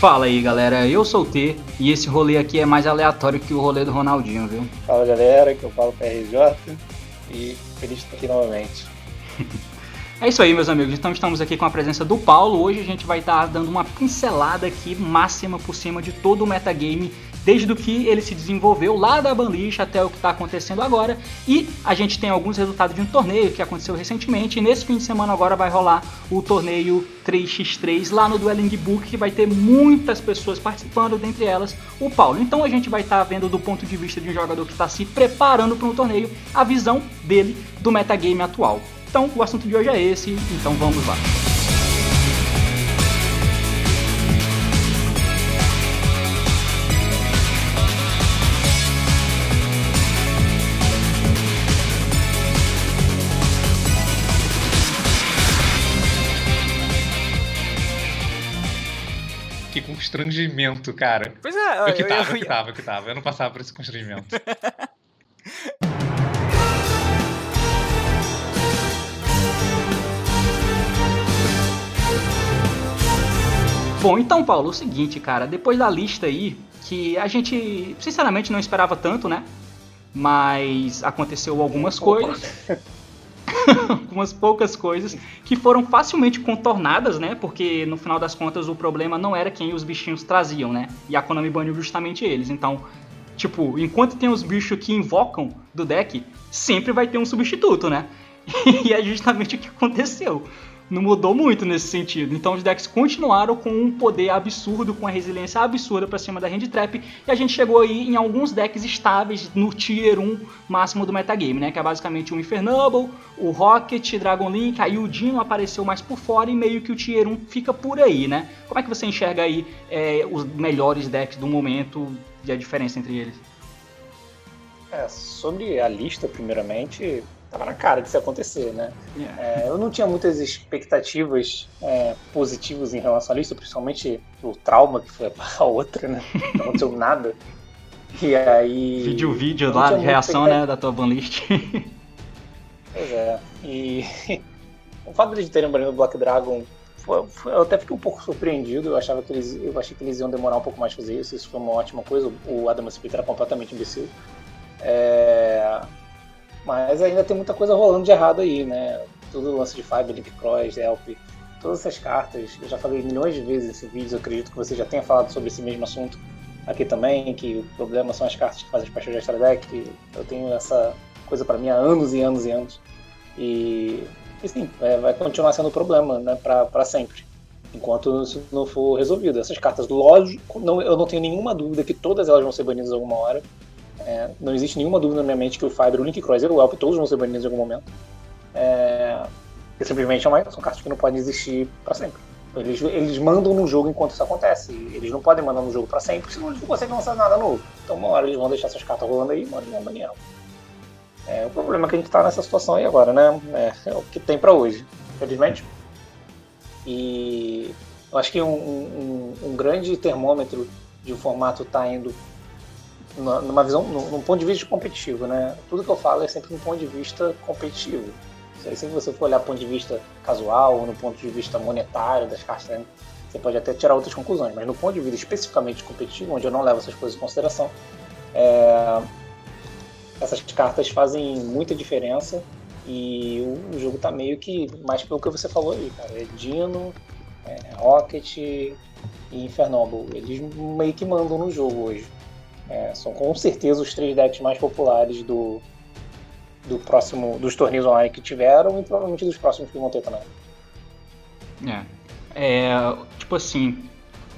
Fala aí galera, eu sou o T e esse rolê aqui é mais aleatório que o rolê do Ronaldinho, viu? Fala galera, que eu falo PRJ e feliz de estar aqui novamente. É isso aí, meus amigos. Então estamos aqui com a presença do Paulo. Hoje a gente vai estar dando uma pincelada aqui máxima por cima de todo o metagame desde o que ele se desenvolveu lá da Banlist até o que está acontecendo agora. E a gente tem alguns resultados de um torneio que aconteceu recentemente. E nesse fim de semana agora vai rolar o torneio 3x3 lá no Dueling Book, que vai ter muitas pessoas participando, dentre elas o Paulo. Então a gente vai estar tá vendo do ponto de vista de um jogador que está se preparando para um torneio, a visão dele do metagame atual. Então o assunto de hoje é esse, então vamos lá. Constrangimento, cara. Pois é, eu que tava, eu, eu, eu que tava, eu que tava. Eu não passava por esse constrangimento. Bom, então, Paulo, é o seguinte, cara, depois da lista aí, que a gente, sinceramente, não esperava tanto, né? Mas aconteceu algumas coisas. algumas poucas coisas que foram facilmente contornadas, né? Porque no final das contas o problema não era quem os bichinhos traziam, né? E a Konami baniu justamente eles. Então, tipo, enquanto tem os bichos que invocam do deck, sempre vai ter um substituto, né? e é justamente o que aconteceu não mudou muito nesse sentido. Então os decks continuaram com um poder absurdo, com a resiliência absurda para cima da hand trap, e a gente chegou aí em alguns decks estáveis no tier 1 máximo do metagame, né? Que é basicamente o Infernable, o Rocket, Dragon Link, aí o Dino apareceu mais por fora e meio que o tier 1 fica por aí, né? Como é que você enxerga aí é, os melhores decks do momento e a diferença entre eles? É, sobre a lista, primeiramente, tava na cara de se acontecer, né? Yeah. É, eu não tinha muitas expectativas é, positivas em relação à lista, principalmente o trauma que foi a outra, né? Não aconteceu nada. E aí. Vídeo, vídeo lá de reação, né, da tua banlist. pois é. E o fato de terem banido o Black Dragon foi, foi, eu até fiquei um pouco surpreendido. Eu achava que eles, eu achei que eles iam demorar um pouco mais fazer isso. Isso foi uma ótima coisa. O Adam Smith era completamente imbecil. É, mas ainda tem muita coisa rolando de errado aí, né? Todo o lance de Fiber, Link Cross, Elp, todas essas cartas. Eu já falei milhões de vezes nesse vídeo, eu acredito que você já tenha falado sobre esse mesmo assunto aqui também, que o problema são as cartas que fazem special de extra deck. Eu tenho essa coisa para mim há anos e anos e anos. E, e sim, é, vai continuar sendo um problema, né, para sempre. Enquanto isso não for resolvido. Essas cartas, lógico, não, eu não tenho nenhuma dúvida que todas elas vão ser banidas alguma hora. É, não existe nenhuma dúvida na minha mente que o Fiber, o Link Cross e o Elp todos vão ser banidos em algum momento. É, e simplesmente é são cartas que não podem existir para sempre. Eles, eles mandam no jogo enquanto isso acontece. Eles não podem mandar no jogo para sempre, senão eles não conseguem lançar nada novo. Então, uma hora eles vão deixar essas cartas rolando aí, uma hora eles vão banear. É, o problema é que a gente está nessa situação aí agora, né? É, é o que tem para hoje, infelizmente. E eu acho que um, um, um grande termômetro de o formato tá indo numa visão, num, ponto de vista competitivo, né? Tudo que eu falo é sempre num ponto de vista competitivo. Se você for olhar do ponto de vista casual ou no ponto de vista monetário das cartas, né? você pode até tirar outras conclusões, mas no ponto de vista especificamente competitivo, onde eu não levo essas coisas em consideração, é... essas cartas fazem muita diferença e o, jogo tá meio que mais pelo que você falou aí, cara. É Dino, é Rocket e Infernoble. Eles meio que mandam no jogo hoje. É, são com certeza os três decks mais populares do, do próximo dos torneios online que tiveram e provavelmente dos próximos que vão ter também. É. é tipo assim,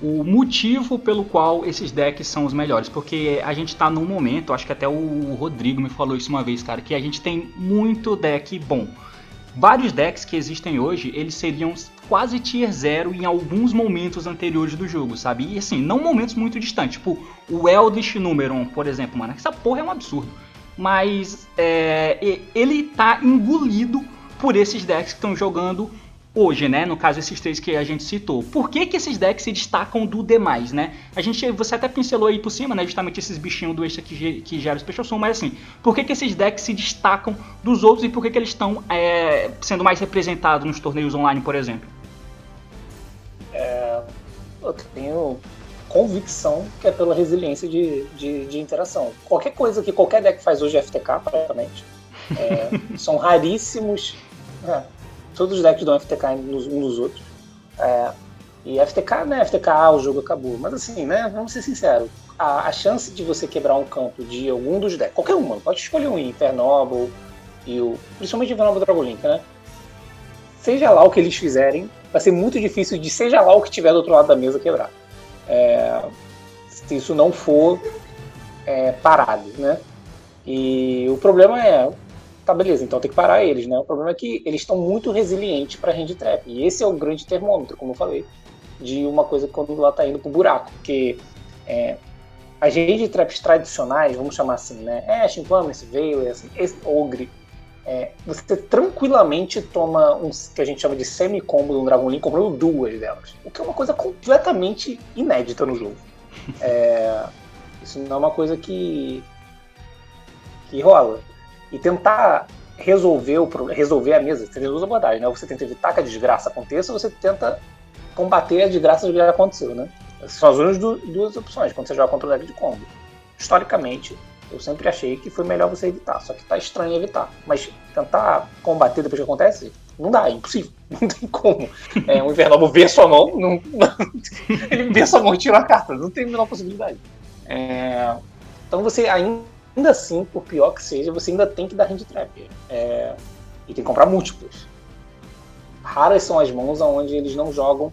o motivo pelo qual esses decks são os melhores, porque a gente tá num momento, acho que até o Rodrigo me falou isso uma vez, cara, que a gente tem muito deck bom. Vários decks que existem hoje, eles seriam quase tier 0 em alguns momentos anteriores do jogo, sabe? E assim, não momentos muito distantes. Tipo, o Eldritch Numeron, por exemplo, mano, essa porra é um absurdo. Mas é, ele tá engolido por esses decks que estão jogando hoje, né? No caso, esses três que a gente citou. Por que, que esses decks se destacam do demais, né? A gente, você até pincelou aí por cima, né? Justamente esses bichinhos do extra que, que geram Special Summon, mas assim, por que, que esses decks se destacam dos outros e por que, que eles estão é, sendo mais representados nos torneios online, por exemplo? Eu tenho convicção que é pela resiliência de, de, de interação. Qualquer coisa que qualquer deck faz hoje é FTK, praticamente. É, são raríssimos. É, todos os decks dão FTK uns nos outros. É, e FTK, né? FTK, o jogo acabou. Mas assim, né? Vamos ser sinceros. A, a chance de você quebrar um campo de algum dos decks, qualquer uma, pode escolher um Infernoble e o. Principalmente Infernoble Dragon Link, né? Seja lá o que eles fizerem, vai ser muito difícil de seja lá o que tiver do outro lado da mesa quebrar. É, se isso não for é, parado, né? E o problema é, tá beleza, então tem que parar eles, né? O problema é que eles estão muito resilientes para hand trap. E esse é o grande termômetro, como eu falei, de uma coisa quando ela tá indo pro buraco, porque é, as hand traps tradicionais, vamos chamar assim, né? Ash, Inflammance, Veil, assim, esse Ogre, é, você tranquilamente toma um que a gente chama de semi-combo do Dragon Link comprando duas delas. O que é uma coisa completamente inédita no jogo. É, isso não é uma coisa que, que rola. E tentar resolver, o, resolver a mesa, você tem duas abordagens, né? Você tenta evitar que a desgraça aconteça ou você tenta combater a desgraça que já aconteceu, né? Essas são as duas opções quando você joga contra o deck de combo. Historicamente, eu sempre achei que foi melhor você evitar, só que tá estranho evitar. Mas tentar combater depois que acontece, não dá, é impossível. Não tem como. É, um Invernobo vê sua mão, não, não, ele vê sua mão e tira a carta, não tem a menor possibilidade. É, então você ainda assim, por pior que seja, você ainda tem que dar hand trap. É, e tem que comprar múltiplos. Raras são as mãos onde eles não jogam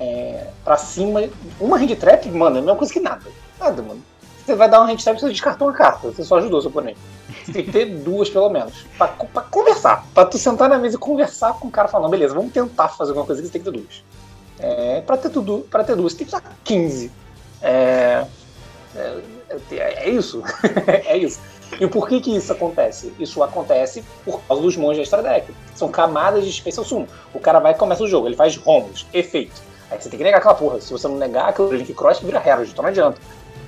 é, pra cima. Uma hand trap, mano, é a mesma coisa que nada. Nada, mano. Você vai dar um handicap, você descartou uma carta. Você só ajudou seu oponente. Você tem que ter duas, pelo menos. Pra, pra, conversar. Pra tu sentar na mesa e conversar com o cara falando, beleza, vamos tentar fazer alguma coisa aqui, você tem que ter duas. É, pra, ter tudo, pra ter duas, você tem que usar 15. É, é, é, é isso. é isso. E por que que isso acontece? Isso acontece por causa dos monges extra deck. São camadas de Special Sumo. O cara vai e começa o jogo, ele faz romos, efeito. Aí você tem que negar aquela porra. Se você não negar, aquilo Link Cross vira Herald, então não adianta.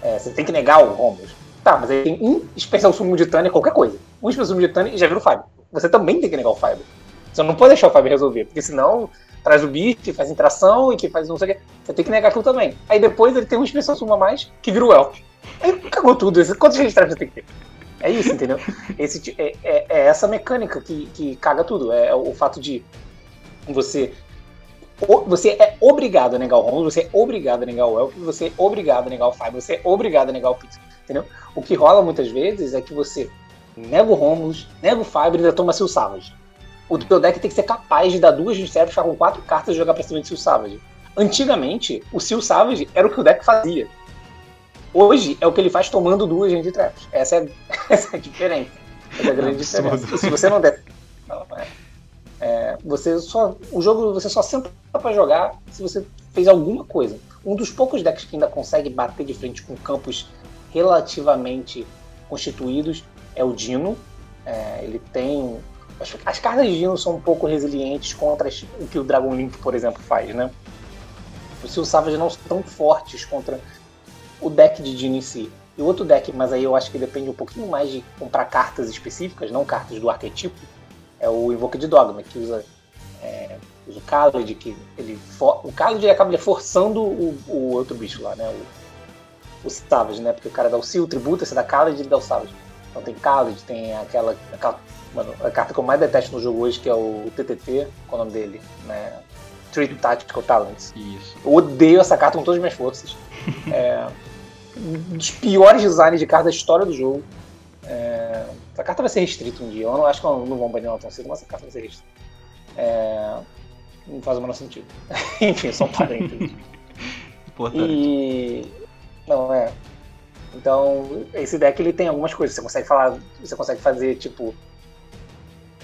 É, você tem que negar o Romulus. Tá, mas aí tem um especial sumo de Tânia, qualquer coisa. Um especial sumo de Tânia e já vira o Fiber. Você também tem que negar o Fiber. Você não pode deixar o Fiber resolver, porque senão traz o beat, faz interação e que faz não sei o que. Você tem que negar aquilo também. Aí depois ele tem um especial sumo a mais que vira o Elf. Aí cagou tudo. Quantos registros você tem que ter? É isso, entendeu? Esse, é, é, é, essa mecânica que, que caga tudo. É o fato de você você é obrigado a negar o Romulus, você é obrigado a negar o Elf, você é obrigado a negar o Five, você é obrigado a negar o Pix, entendeu? O que rola muitas vezes é que você nega o Romulus, nega o Five e ainda toma Seal Savage. O teu deck tem que ser capaz de dar duas de ficar com quatro cartas e jogar pra cima de Seal Savage. Antigamente, o Seal Savage era o que o deck fazia. Hoje é o que ele faz tomando duas de traps. Essa é, essa é a diferença. Essa é a grande diferença. E se você não der. É, você só, o jogo você só senta para jogar se você fez alguma coisa. Um dos poucos decks que ainda consegue bater de frente com campos relativamente constituídos é o Dino. É, ele tem. As, as, cartas de Dino são um pouco resilientes contra as, o que o Dragon Link, por exemplo, faz, né? Os Seal Savage não são tão fortes contra o deck de Dino em si. E outro deck, mas aí eu acho que depende um pouquinho mais de comprar cartas específicas, não cartas do arquetipo é o Invoked Dogma, que usa, é, usa o Khaled, que ele for, o Khaled acaba forçando o, o, outro bicho lá, né? O, o Savage, né? Porque o cara dá o Seal, tributa, você dá Khaled e ele dá o Savage. Então tem Khaled, tem aquela, aquela mano, a carta que eu mais detesto no jogo hoje, que é o TTT, qual é o nome dele, né? Treat Tactical Talents. Isso. Eu odeio essa carta com todas as minhas forças. é, um dos piores designs de carta da história do jogo. É, essa carta vai ser restrita um dia. Eu não acho que não, não vão banir ela tão cedo, mas essa carta vai ser restrita. É, não faz o menor sentido. Enfim, só um parênteses. Importante. E. Não, é. Então, esse deck ele tem algumas coisas. Você consegue falar. Você consegue fazer, tipo.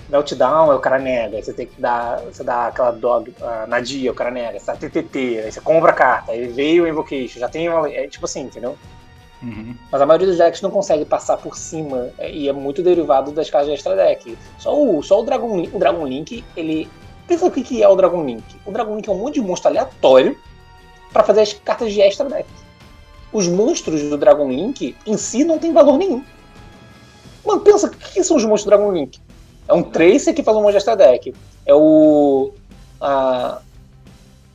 Meltdown, aí o cara nega. Você tem que dar. Você dá aquela dog. Uh, Nadia, o cara nega. Você dá TTT, aí você compra a carta. Aí veio o Invocation. Já tem uma. É tipo assim, entendeu? Uhum. Mas a maioria dos decks não consegue passar por cima é, e é muito derivado das cartas de extra deck. Só o, só o Dragon Link, o Dragon Link, ele. Pensa o que é o Dragon Link. O Dragon Link é um monte de monstro aleatório para fazer as cartas de extra deck. Os monstros do Dragon Link em si não tem valor nenhum. Mano, pensa, o que são os monstros do Dragon Link? É um Tracer que faz um monstro de extra deck. É o. A,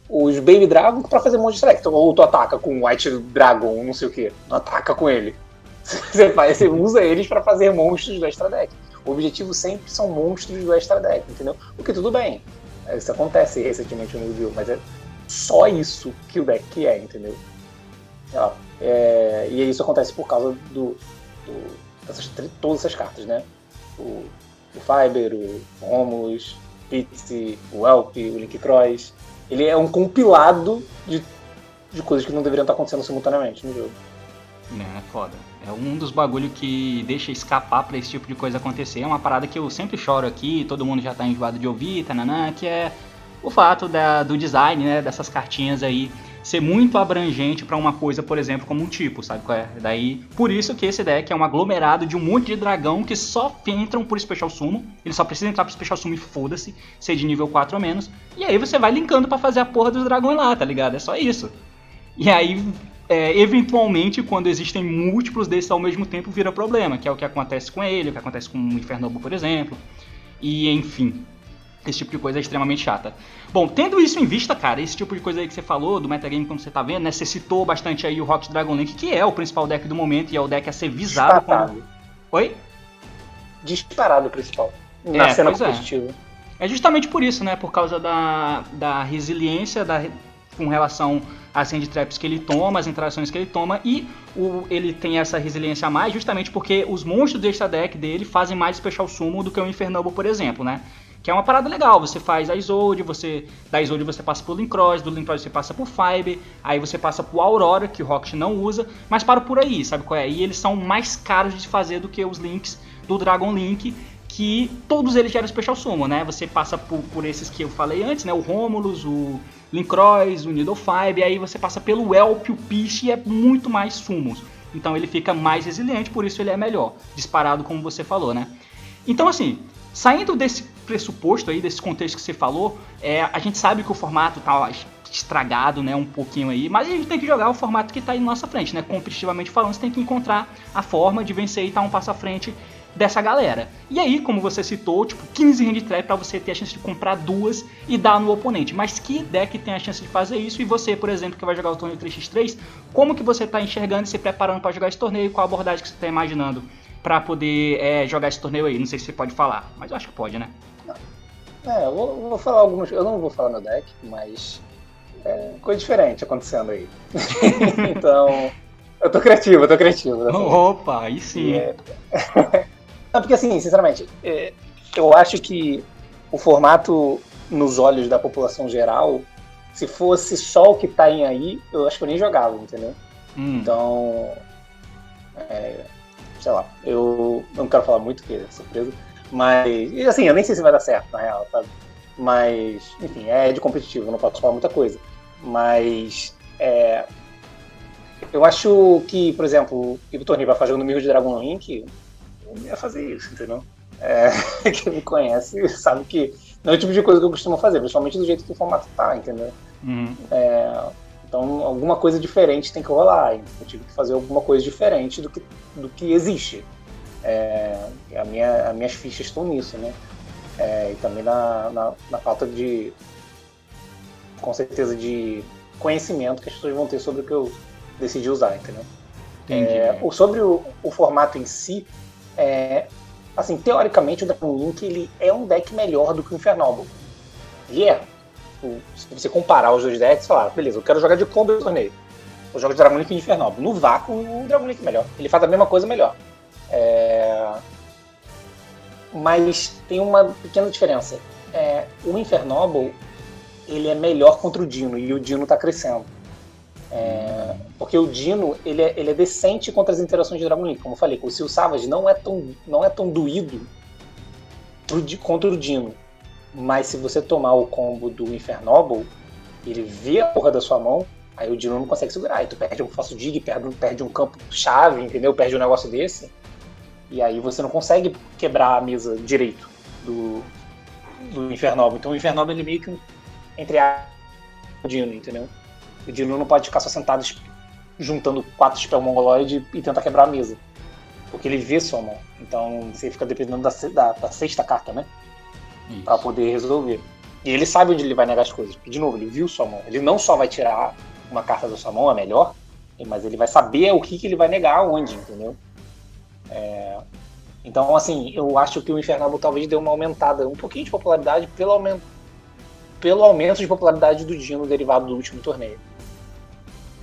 os Baby Dragon pra fazer monstro select. Ou tu ataca com White Dragon, não sei o que. Não ataca com ele. Você, faz, você usa eles para fazer monstros do extra deck. O objetivo sempre são monstros do extra deck, entendeu? O que tudo bem. Isso acontece recentemente no review, mas é só isso que o deck é, entendeu? É, e isso acontece por causa do, do dessas, todas essas cartas, né? O, o Fiber, o Romulus, Pixie, o Elp, o Link Cross. Ele é um compilado de, de coisas que não deveriam estar acontecendo simultaneamente no jogo. É, foda. É um dos bagulho que deixa escapar para esse tipo de coisa acontecer. É uma parada que eu sempre choro aqui, todo mundo já tá enjoado de ouvir, tananã, que é o fato da, do design, né, dessas cartinhas aí ser muito abrangente para uma coisa, por exemplo, como um tipo, sabe qual é? Daí, por isso que esse deck é um aglomerado de um monte de dragão que só entram por Special Sumo. Ele só precisa entrar por Special Sumo e foda-se, ser de nível 4 ou menos. E aí você vai linkando para fazer a porra dos dragões lá, tá ligado? É só isso. E aí, é, eventualmente, quando existem múltiplos desses ao mesmo tempo, vira problema, que é o que acontece com ele, o que acontece com o Infernobo, por exemplo. E enfim, esse tipo de coisa é extremamente chata. Bom, tendo isso em vista, cara, esse tipo de coisa aí que você falou do metagame, como você tá vendo, né? Você citou bastante aí o Rocket Dragon Link, que é o principal deck do momento e é o deck a ser visado. Disparado. Oi? Disparado o principal. Na É, cena é. competitiva. É justamente por isso, né? Por causa da, da resiliência da, com relação às hand traps que ele toma, as interações que ele toma, e o, ele tem essa resiliência a mais justamente porque os monstros do extra deck dele fazem mais special sumo do que o Infernoble, por exemplo, né? Que é uma parada legal, você faz a Isolde, você da Isolde você passa pro Lincross, do Lincross você passa pro Fiber, aí você passa pro Aurora, que o Rocket não usa, mas para por aí, sabe qual é? E eles são mais caros de fazer do que os links do Dragon Link, que todos eles geram Special Summon, né? Você passa por, por esses que eu falei antes, né? O Romulus, o Lincross, o Needlefibe, aí você passa pelo Elp, o Piche e é muito mais sumos. Então ele fica mais resiliente, por isso ele é melhor, disparado como você falou, né? Então assim, saindo desse pressuposto aí, desse contexto que você falou, é, a gente sabe que o formato tá estragado, né, um pouquinho aí, mas a gente tem que jogar o formato que tá aí na nossa frente, né? Competitivamente falando, você tem que encontrar a forma de vencer e estar um passo à frente dessa galera. E aí, como você citou, tipo, 15 hand trap para você ter a chance de comprar duas e dar no oponente. Mas que deck tem a chance de fazer isso? E você, por exemplo, que vai jogar o torneio 3x3, como que você tá enxergando e se preparando para jogar esse torneio? Qual a abordagem que você tá imaginando para poder é, jogar esse torneio aí? Não sei se você pode falar, mas eu acho que pode, né? É, eu vou, vou falar algumas. Eu não vou falar no deck, mas. É coisa diferente acontecendo aí. então. Eu tô criativo, eu tô criativo. né? Opa, aí sim. É- Não, porque assim, sinceramente, é, eu acho que o formato nos olhos da população geral, se fosse só o que tá em aí, eu acho que eu nem jogava, entendeu? Hum. Então, é, sei lá, eu não quero falar muito, porque é surpresa, mas, e assim, eu nem sei se vai dar certo, na real, sabe? Mas, enfim, é de competitivo, não posso falar muita coisa. Mas, é, eu acho que, por exemplo, o torneio vai fazer o número de Dragon Link, eu não ia fazer isso, entendeu? É, quem me conhece sabe que não é o tipo de coisa que eu costumo fazer, principalmente do jeito que o formato tá, entendeu? Uhum. Então, alguma coisa diferente tem que rolar. Eu tive que fazer alguma coisa diferente do que, do que existe. É, e a minha, as minhas fichas estão nisso, né? É, e também na, na, na falta de, com certeza, de conhecimento que as pessoas vão ter sobre o que eu decidi usar, entendeu? Entendi. É, sobre o, o formato em si, é, assim, teoricamente o Dragon Link ele é um deck melhor do que o Infernoble. E é. Se você comparar os dois decks, falar, beleza, eu quero jogar de combo no torneio. Eu jogo de Dragon Link e Infernoble. No vácuo, o Dragon Link é melhor. Ele faz a mesma coisa melhor. É, Mas tem uma pequena diferença. É, O Infernoble, ele é melhor contra o Dino, e o Dino tá crescendo. É, porque o Dino ele é, ele é decente contra as interações de Dragon Link. Como eu falei, o Seal Savage não é tão, não é tão doído pro contra o Dino. Mas se você tomar o combo do Infernoble, ele vê a porra da sua mão, aí o Dino não consegue segurar. Aí tu perde um falso dig, perde, perde um campo chave, entendeu? Perde um negócio desse. E aí você não consegue quebrar a mesa direito do, do Infernoble. Então o Infernoble ele meio que entre a o Dino, entendeu? O Dino não pode ficar só sentado juntando quatro spell mongoloid e tentar quebrar a mesa. Porque ele vê sua mão. Então você fica dependendo da, da- da sexta carta, né? Isso. Pra poder resolver. E ele sabe onde ele vai negar as coisas. Porque, de novo, ele viu sua mão. Ele não só vai tirar uma carta da sua mão, a melhor, mas ele vai saber o que, que ele vai negar onde, entendeu? É... Então, assim, eu acho que o Infernal talvez dê uma aumentada, um pouquinho de popularidade pelo aumento, pelo aumento de popularidade do Dino derivado do último torneio.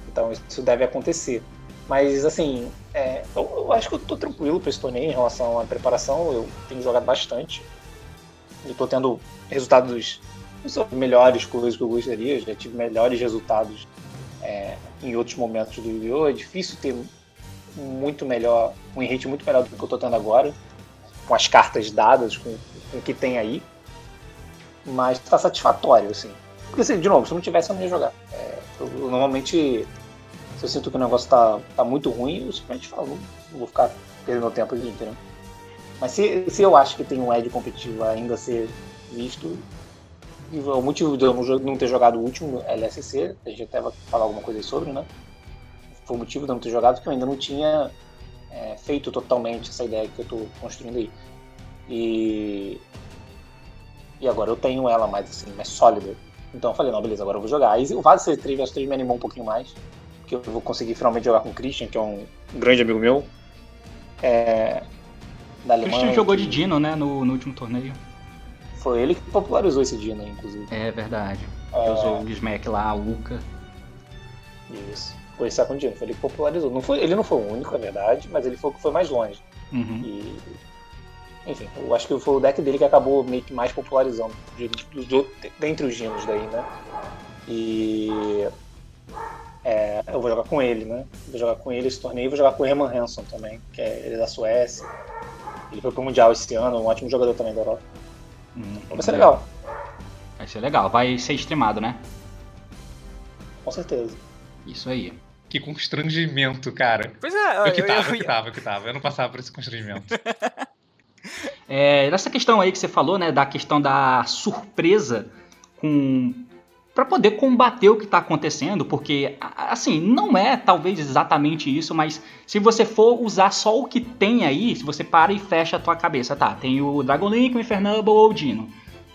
Então, isso deve acontecer. Mas, assim, é, eu, eu, acho que eu tô tranquilo para esse torneio em relação à preparação. Eu tenho jogado bastante. E tô tendo resultados não são melhores coisas que eu gostaria. Eu já tive melhores resultados é, em outros momentos do Yu-Gi-Oh! É difícil ter muito melhor, um hit muito melhor do que eu tô tendo agora, com as cartas dadas, com, com o que tem aí. Mas tá satisfatório, assim. Porque, assim, de novo, se não tivesse, eu não ia jogar. É, eu, normalmente, se eu sinto que o negócio tá, tá muito ruim, eu simplesmente falo, vou ficar perdendo tempo aqui, entendeu? Mas se, se eu acho que tem um Ed competitivo ainda a ser visto, o motivo de eu não ter jogado o último LSC, a gente até vai falar alguma coisa sobre, né? Foi o motivo de eu não ter jogado, porque eu ainda não tinha é, feito totalmente essa ideia que eu estou construindo aí. E, e agora eu tenho ela mais assim, mais sólida. Então eu falei, não, beleza, agora eu vou jogar. Aí o Vaz C3 vs 3 me animou um pouquinho mais, porque eu vou conseguir finalmente jogar com o Christian, que é um grande amigo meu. É, da Alemanha. Christian jogou de Dino, né, no, no último torneio. Foi ele que popularizou esse Dino, inclusive. É verdade. É... Usou o Smack lá, a Uka. Isso. Foi esse Second Dino, foi ele que popularizou. Não foi, ele não foi o único, é verdade, mas ele foi o que foi mais longe. Uhum. E, enfim, eu acho que foi o deck dele que acabou meio que mais popularizando de, de, de, dentre os Dinos daí, né? E é, eu vou jogar com ele, né? Vou jogar com ele esse torneio e vou jogar com o Herman Hanson também, que é ele é da Suécia. Ele foi pro Mundial esse ano, um ótimo jogador também da Europa. Hum, vai ser legal. Vai ser legal. Vai ser streamado, né? Com certeza. Isso aí. Que constrangimento, cara. Pois é, eu que tava, eu, eu, que tava, eu que tava. Eu não passava por esse constrangimento. é, nessa questão aí que você falou, né, da questão da surpresa com para poder combater o que está acontecendo, porque assim não é talvez exatamente isso, mas se você for usar só o que tem aí, se você para e fecha a tua cabeça, tá? Tem o Dragon Link, o Infernable ou o Dino.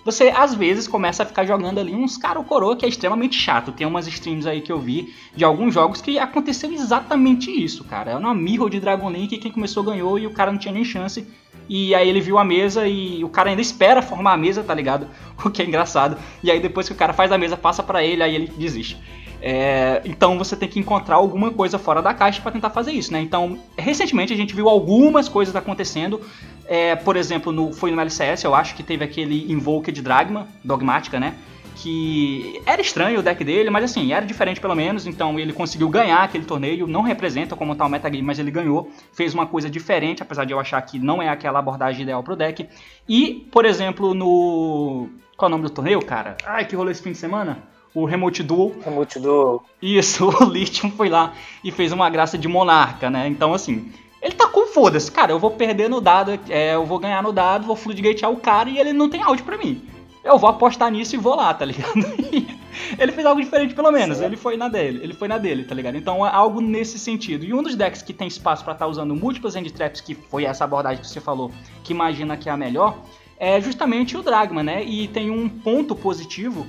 Você às vezes começa a ficar jogando ali uns cara coroa que é extremamente chato. Tem umas streams aí que eu vi de alguns jogos que aconteceu exatamente isso, cara. É uma mirror de Dragon Link, quem começou ganhou e o cara não tinha nem chance e aí ele viu a mesa e o cara ainda espera formar a mesa, tá ligado? O que é engraçado. E aí depois que o cara faz a mesa, passa para ele, aí ele desiste. É, então você tem que encontrar alguma coisa fora da caixa para tentar fazer isso, né? Então, recentemente a gente viu algumas coisas acontecendo. É, por exemplo, no, foi no LCS, eu acho que teve aquele Invoked Dragma, Dogmática, né? que era estranho o deck dele, mas assim, era diferente pelo menos, então ele conseguiu ganhar aquele torneio, não representa como tal metagame, mas ele ganhou, fez uma coisa diferente, apesar de eu achar que não é aquela abordagem ideal pro deck. E, por exemplo, no... qual é o nome do torneio, cara? Ai, que rolê esse fim de semana? O Remote Duel. Remote Duel. Isso, o Lithium foi lá e fez uma graça de monarca, né? Então, assim, ele tá com foda-se. Cara, eu vou perder no dado, é, eu vou ganhar no dado, vou floodgatear o cara e ele não tem áudio pra mim eu vou apostar nisso e vou lá, tá ligado? ele fez algo diferente pelo menos, ele foi na dele, ele foi na dele, tá ligado? Então é algo nesse sentido. E um dos decks que tem espaço para estar tá usando múltiplas end traps, que foi essa abordagem que você falou, que imagina que é a melhor, é justamente o Dragma, né? E tem um ponto positivo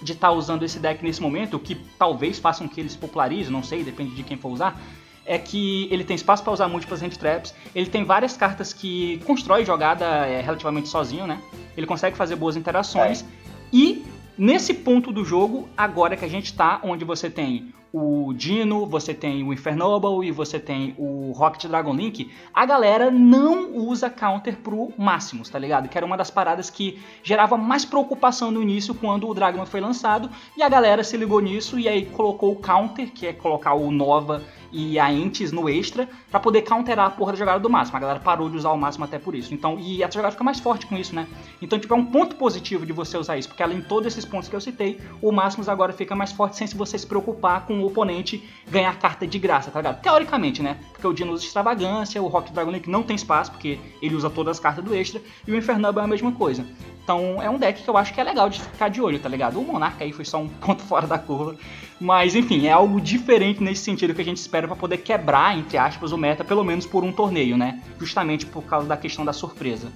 de estar tá usando esse deck nesse momento, que talvez façam que ele se popularize, não sei, depende de quem for usar, é que ele tem espaço para usar múltiplas hand traps, ele tem várias cartas que constrói jogada é, relativamente sozinho, né? Ele consegue fazer boas interações. É. E nesse ponto do jogo, agora que a gente tá, onde você tem o Dino, você tem o Infernoble e você tem o Rocket Dragon Link, a galera não usa counter pro Máximos, tá ligado? Que era uma das paradas que gerava mais preocupação no início quando o Dragon foi lançado, e a galera se ligou nisso e aí colocou o counter, que é colocar o Nova e a Entes no extra para poder counterar a porra da jogada do máximo. A galera parou de usar o máximo até por isso. Então, e a jogada fica mais forte com isso, né? Então, tipo, é um ponto positivo de você usar isso, porque além de todos esses pontos que eu citei, o máximo agora fica mais forte sem se você se preocupar com o oponente ganhar carta de graça, tá ligado? Teoricamente, né? Porque o Dino usa extravagância, o Rock Dragon Link não tem espaço, porque ele usa todas as cartas do extra, e o Infernable é a mesma coisa. Então é um deck que eu acho que é legal de ficar de olho, tá ligado? O Monarca aí foi só um ponto fora da curva. Mas enfim, é algo diferente nesse sentido que a gente espera para poder quebrar, entre aspas, o meta, pelo menos por um torneio, né? Justamente por causa da questão da surpresa.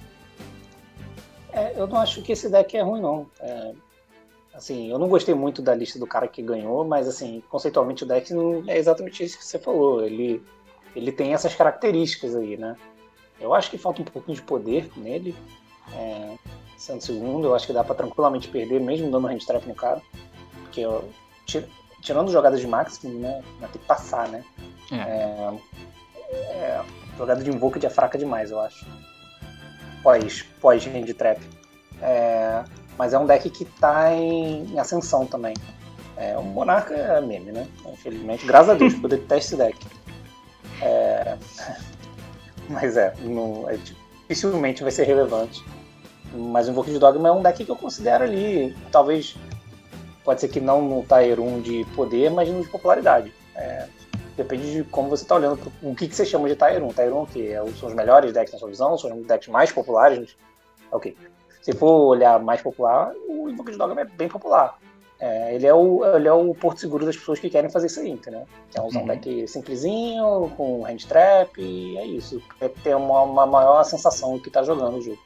É, eu não acho que esse deck é ruim, não. É, assim, eu não gostei muito da lista do cara que ganhou, mas assim, conceitualmente o deck não é exatamente isso que você falou. Ele, ele tem essas características aí, né? Eu acho que falta um pouquinho de poder nele. É, sendo segundo, eu acho que dá para tranquilamente perder, mesmo dando hand trap no cara. Porque eu, tirando jogadas de máximo, né? Vai ter que passar, né? É. É, é, jogada de Invoked é fraca demais, eu acho. Pós, pós hand trap. É, mas é um deck que tá em, em ascensão também. É, o Monarca é meme, né? Infelizmente. Graças a Deus, poder ter esse deck. É... Mas é, não, é, dificilmente vai ser relevante. Mas o Invoked Dogma é um deck que eu considero ali, talvez, pode ser que não no Tier 1 de poder, mas no de popularidade. É, depende de como você está olhando, pro, o que, que você chama de Tier 1. Tier 1 o quê? É são os melhores decks na sua visão? São os decks mais populares? É o? Se for olhar mais popular, o Invoked Dogma é bem popular. É, ele, é o, ele é o porto seguro das pessoas que querem fazer isso aí, entendeu? Que é usar um uhum. deck simplesinho, com hand trap, e é isso. É ter uma, uma maior sensação do que está jogando o jogo.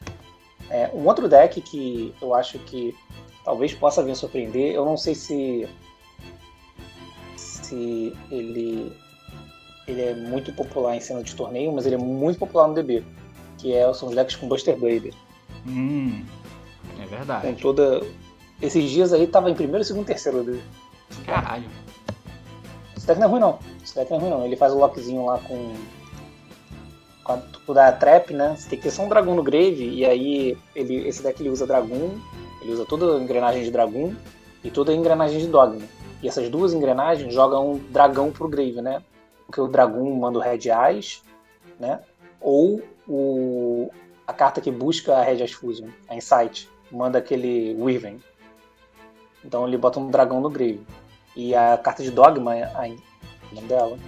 É, um outro deck que eu acho que talvez possa vir surpreender, eu não sei se se ele ele é muito popular em cena de torneio, mas ele é muito popular no DB, que é, são os decks com Buster Blader. Hum, é verdade. Com toda. Esses dias aí tava em primeiro, segundo, terceiro dele. Caralho. Esse deck não é ruim não. Esse deck não é ruim não. Ele faz o lockzinho lá com. Quando tu dá a trap, né? Você tem que ter só um dragão no grave. E aí ele, esse deck ele usa dragão. Ele usa toda a engrenagem de dragão e toda a engrenagem de dogma. E essas duas engrenagens jogam um dragão pro grave, né? Porque o dragão manda o Red Eyes, né? Ou o, a carta que busca a Red Fusion, a Insight, manda aquele Wyvern. Então ele bota um dragão no grave. E a carta de Dogma, a, o nome dela,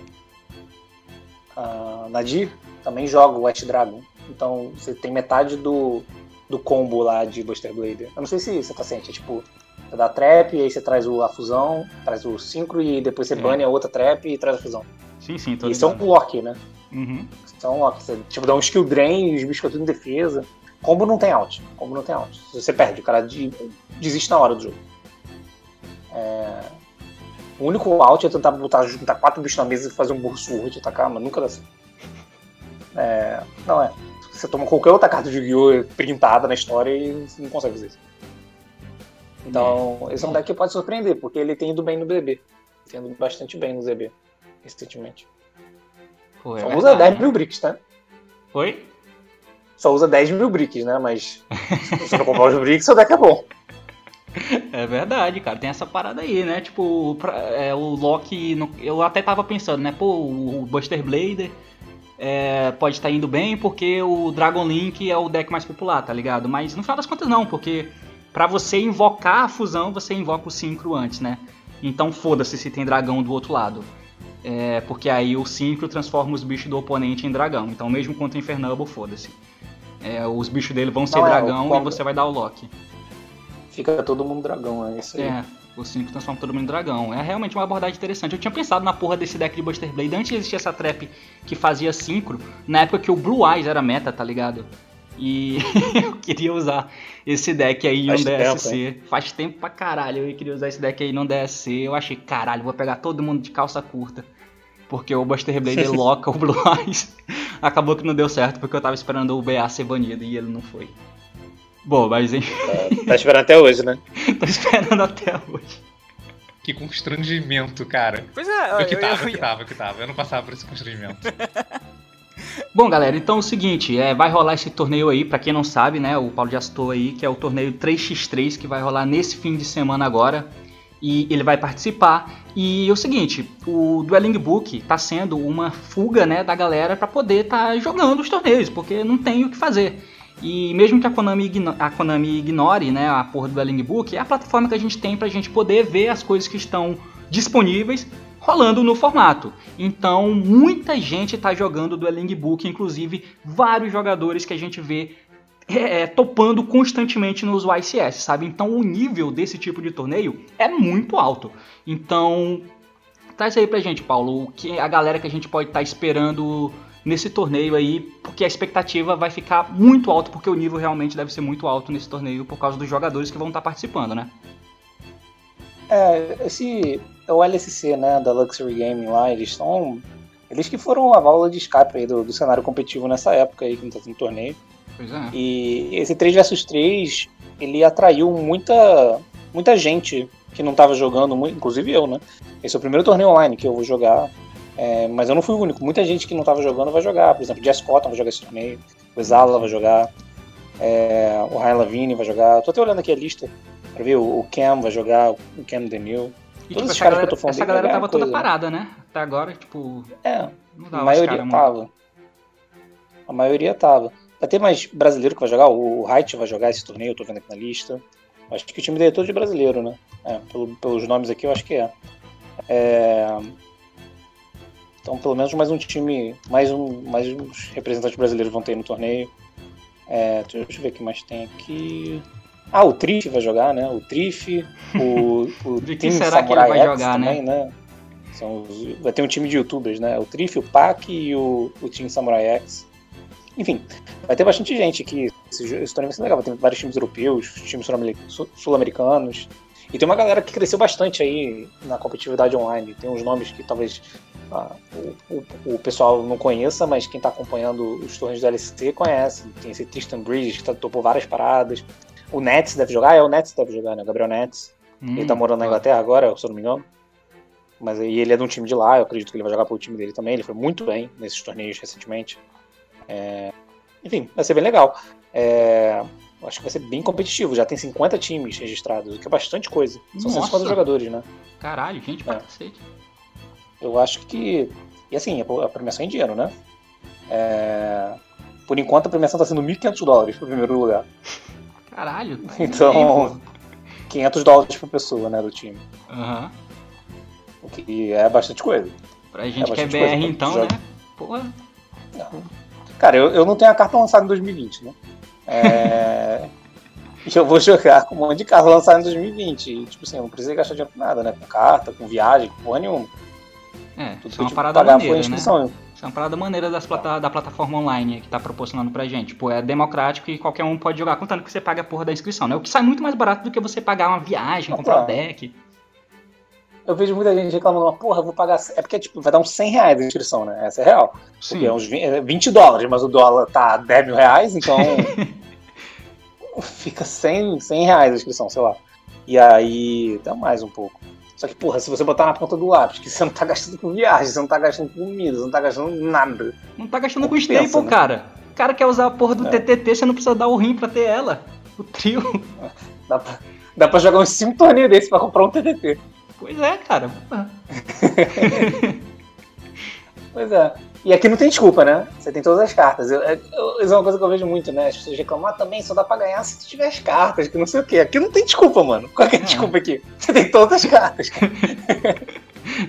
a Nadir, também joga o White Dragon. Então você tem metade do, do combo lá de Buster Blader. Eu não sei se você tá ciente, é tipo, você dá trap, e aí você traz o, a fusão, traz o synchro e depois você é. bane a outra trap e traz a fusão. Sim, sim, tô Isso é um lock, né? Uhum. Então, ó, você tipo, dá um skill drain, os bichos ficam tudo em defesa. Combo não tem out. Combo não tem out. Você perde, o cara de, desiste na hora do jogo. É... O único out é tentar botar, juntar quatro bichos na mesa e fazer um burro sword e atacar, mas nunca dá certo. É... Não é. Você toma qualquer outra carta de Yu-Gi-Oh! printada na história e não consegue fazer isso. Então, é. esse é um deck que pode surpreender, porque ele tem ido bem no BB. Tem ido bastante bem no ZB, recentemente. Pô, é Só usa 10 mil bricks, tá? Oi? Só usa 10 mil bricks, né? Mas se você não comprar os bricks, seu deck é bom. É verdade, cara. Tem essa parada aí, né? Tipo, pra, é, o Loki. No, eu até tava pensando, né? Pô, o, Buster Blader é, pode estar tá indo bem porque o Dragon Link é o deck mais popular, tá ligado? Mas no final das contas, não, porque para você invocar a fusão, você invoca o Synchro antes, né? Então foda-se se tem dragão do outro lado. É, porque aí o Synchro transforma os bichos do oponente em dragão. Então, mesmo contra o Infernable, foda-se. É, os bichos dele vão ser Não, é, dragão e você vai dar o lock. Fica todo mundo dragão, é isso aí. É, o Synchro transforma todo mundo em dragão. É realmente uma abordagem interessante. Eu tinha pensado na porra desse deck de Buster Blade antes de existir essa trap que fazia Synchro, na época que o Blue Eyes era meta, tá ligado? E eu queria usar esse deck aí Faz no DSC. Tempo, Faz tempo pra caralho eu queria usar esse deck aí no DSC. Eu achei, caralho, vou pegar todo mundo de calça curta. Porque o Buster Blade loca o Blue Eyes. Acabou que não deu certo, porque eu tava esperando o BA ser banido e ele não foi. Bom, mas enfim. Tá, tá esperando até hoje, né? Tô esperando até hoje. Que constrangimento, cara. Pois é, eu, eu que tava, eu, eu que tava, eu que tava. Eu não passava por esse constrangimento. Bom, galera, então é o seguinte, é, vai rolar esse torneio aí, para quem não sabe, né? O Paulo já citou aí, que é o torneio 3x3 que vai rolar nesse fim de semana agora. E ele vai participar. E é o seguinte, o Dueling Book tá sendo uma fuga, né, da galera para poder estar tá jogando os torneios, porque não tem o que fazer. E mesmo que a Konami, a Konami ignore né, a porra do Dueling Book, é a plataforma que a gente tem pra gente poder ver as coisas que estão disponíveis rolando no formato. Então, muita gente está jogando Dueling Book, inclusive vários jogadores que a gente vê é, é topando constantemente nos YCS, sabe? Então, o nível desse tipo de torneio é muito alto. Então, traz aí pra gente, Paulo, o que a galera que a gente pode estar tá esperando nesse torneio aí, porque a expectativa vai ficar muito alta, porque o nível realmente deve ser muito alto nesse torneio por causa dos jogadores que vão estar participando, né? É, esse é o LSC, né, da Luxury Gaming lá, eles são eles que foram a válvula de escape aí do, do cenário competitivo nessa época aí que não tá tendo torneio. Pois é. E esse 3 vs 3, ele atraiu muita muita gente que não estava jogando, inclusive eu, né? Esse é o primeiro torneio online que eu vou jogar, é, mas eu não fui o único. Muita gente que não estava jogando vai jogar. Por exemplo, Jess Cotton vai jogar esse torneio, o Exala vai jogar, é, o Ryan Lavigne vai jogar. Tô até olhando aqui a lista pra ver, o, Cam vai jogar, o Cam Denil. E, Todos tipo, os caras galera, que eu tô falando Essa galera tava toda parada, né? Até agora, tipo. É, a maioria tava. A maioria tava. Vai ter mais brasileiro que vai jogar, o Height vai jogar esse torneio, eu tô vendo aqui na lista. Acho que o time dele é todo de brasileiro, né? É, pelo, pelos nomes aqui eu acho que é. é. Então pelo menos mais um time, mais, um, mais uns representantes brasileiros vão ter no torneio. É, deixa eu ver o que mais tem aqui. Ah, o Trif vai jogar, né? O Trif, o, o De que será Samurai que ele vai X jogar, também, né? né? São os, vai ter um time de youtubers, né? O Trif, o Pac e o, o Team Samurai X. Enfim, vai ter bastante gente aqui. Esse, esse torneio vai ser legal. Vai ter vários times europeus, times sul-americanos. E tem uma galera que cresceu bastante aí na competitividade online. Tem uns nomes que talvez ah, o, o, o, pessoal não conheça, mas quem está acompanhando os torneios do LCT conhece. Tem esse Tristan Bridges que tá, topou várias paradas. O Nets deve jogar, é o Nets deve jogar, né? O Gabriel Nets. Hum, ele tá morando na Inglaterra agora, se eu não me engano. Mas aí ele é de um time de lá, eu acredito que ele vai jogar pro time dele também. Ele foi muito bem nesses torneios recentemente. É... Enfim, vai ser bem legal. É... Acho que vai ser bem competitivo. Já tem 50 times registrados, o que é bastante coisa. São Nossa. 150 jogadores, né? Caralho, gente pra é. cacete. Eu acho que. E assim, a premiação é em dinheiro, né? É... Por enquanto a premiação tá sendo 1.500 dólares pro primeiro lugar. Caralho. Tá então, bem, 500 dólares por pessoa, né, do time. Aham. Uhum. O que é bastante coisa. Pra gente é que é BR então, né? Porra. Cara, eu, eu não tenho a carta lançada em 2020, né? É... eu vou jogar com um monte de carta lançada em 2020. E, tipo assim, eu não precisei gastar dinheiro com nada, né? Com carta, com viagem, com porra nenhuma. É, Tudo isso é uma parada maneira, né? Isso é uma parada maneira das plata da plataforma online que tá proporcionando pra gente. Tipo, é democrático e qualquer um pode jogar, contando que você paga a porra da inscrição, né? O que sai muito mais barato do que você pagar uma viagem, ah, comprar tá. um deck. Eu vejo muita gente reclamando, porra, vou pagar. É porque, tipo, vai dar uns 100 reais a inscrição, né? Essa é real. Sim. Porque é uns 20 é dólares, mas o dólar tá 10 mil reais, então. fica 100, 100 reais a inscrição, sei lá. E aí, até mais um pouco. Só que, porra, se você botar na ponta do lápis, que você não tá gastando com viagem, você não tá gastando com comida, você não tá gastando nada. Não tá gastando com staple, né? cara. O cara quer usar a porra do é. TTT, você não precisa dar o rim pra ter ela. O trio. Dá pra, dá pra jogar uns 5 torneios desses pra comprar um TTT. Pois é, cara. pois é. E aqui não tem desculpa, né? Você tem todas as cartas. Eu, eu, isso é uma coisa que eu vejo muito, né? As pessoas reclamam, ah, também só dá pra ganhar se tu tiver as cartas, que não sei o quê. Aqui não tem desculpa, mano. Qual é a desculpa aqui? Você tem todas as cartas.